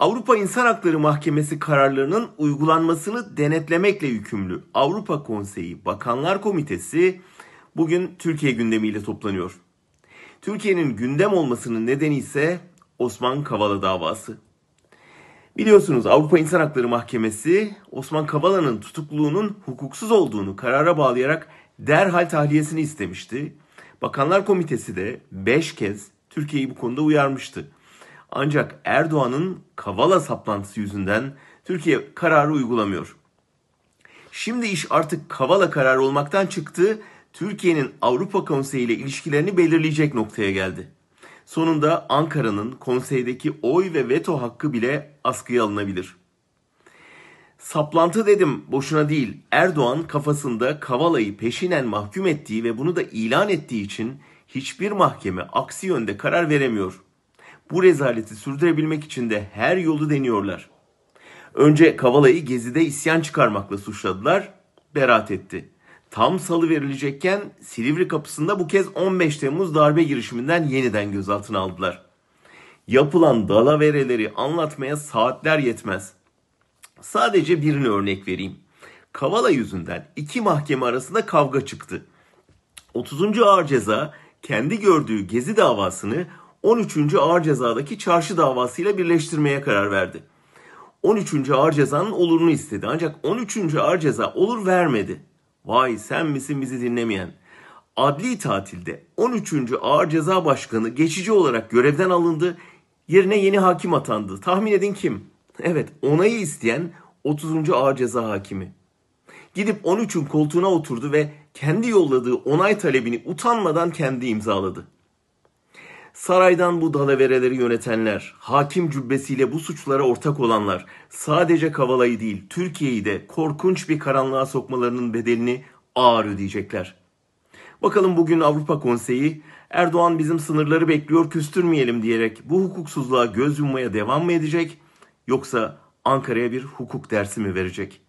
Avrupa İnsan Hakları Mahkemesi kararlarının uygulanmasını denetlemekle yükümlü Avrupa Konseyi Bakanlar Komitesi bugün Türkiye gündemiyle toplanıyor. Türkiye'nin gündem olmasının nedeni ise Osman Kavala davası. Biliyorsunuz Avrupa İnsan Hakları Mahkemesi Osman Kavala'nın tutukluluğunun hukuksuz olduğunu karara bağlayarak derhal tahliyesini istemişti. Bakanlar Komitesi de 5 kez Türkiye'yi bu konuda uyarmıştı. Ancak Erdoğan'ın Kavala saplantısı yüzünden Türkiye kararı uygulamıyor. Şimdi iş artık Kavala kararı olmaktan çıktı. Türkiye'nin Avrupa Konseyi ile ilişkilerini belirleyecek noktaya geldi. Sonunda Ankara'nın konseydeki oy ve veto hakkı bile askıya alınabilir. Saplantı dedim boşuna değil. Erdoğan kafasında Kavala'yı peşinen mahkum ettiği ve bunu da ilan ettiği için hiçbir mahkeme aksi yönde karar veremiyor. Bu rezaleti sürdürebilmek için de her yolu deniyorlar. Önce Kavala'yı Gezi'de isyan çıkarmakla suçladılar, beraat etti. Tam salı verilecekken Silivri kapısında bu kez 15 Temmuz darbe girişiminden yeniden gözaltına aldılar. Yapılan dalavereleri anlatmaya saatler yetmez. Sadece birini örnek vereyim. Kavala yüzünden iki mahkeme arasında kavga çıktı. 30. Ağır Ceza kendi gördüğü Gezi davasını 13. Ağır Ceza'daki çarşı davasıyla birleştirmeye karar verdi. 13. Ağır Ceza'nın olurunu istedi ancak 13. Ağır Ceza olur vermedi. Vay sen misin bizi dinlemeyen? Adli tatilde 13. Ağır Ceza Başkanı geçici olarak görevden alındı. Yerine yeni hakim atandı. Tahmin edin kim? Evet onayı isteyen 30. Ağır Ceza Hakimi. Gidip 13'ün koltuğuna oturdu ve kendi yolladığı onay talebini utanmadan kendi imzaladı. Saraydan bu dalavereleri yönetenler, hakim cübbesiyle bu suçlara ortak olanlar sadece Kavala'yı değil Türkiye'yi de korkunç bir karanlığa sokmalarının bedelini ağır ödeyecekler. Bakalım bugün Avrupa Konseyi Erdoğan bizim sınırları bekliyor küstürmeyelim diyerek bu hukuksuzluğa göz yummaya devam mı edecek yoksa Ankara'ya bir hukuk dersi mi verecek?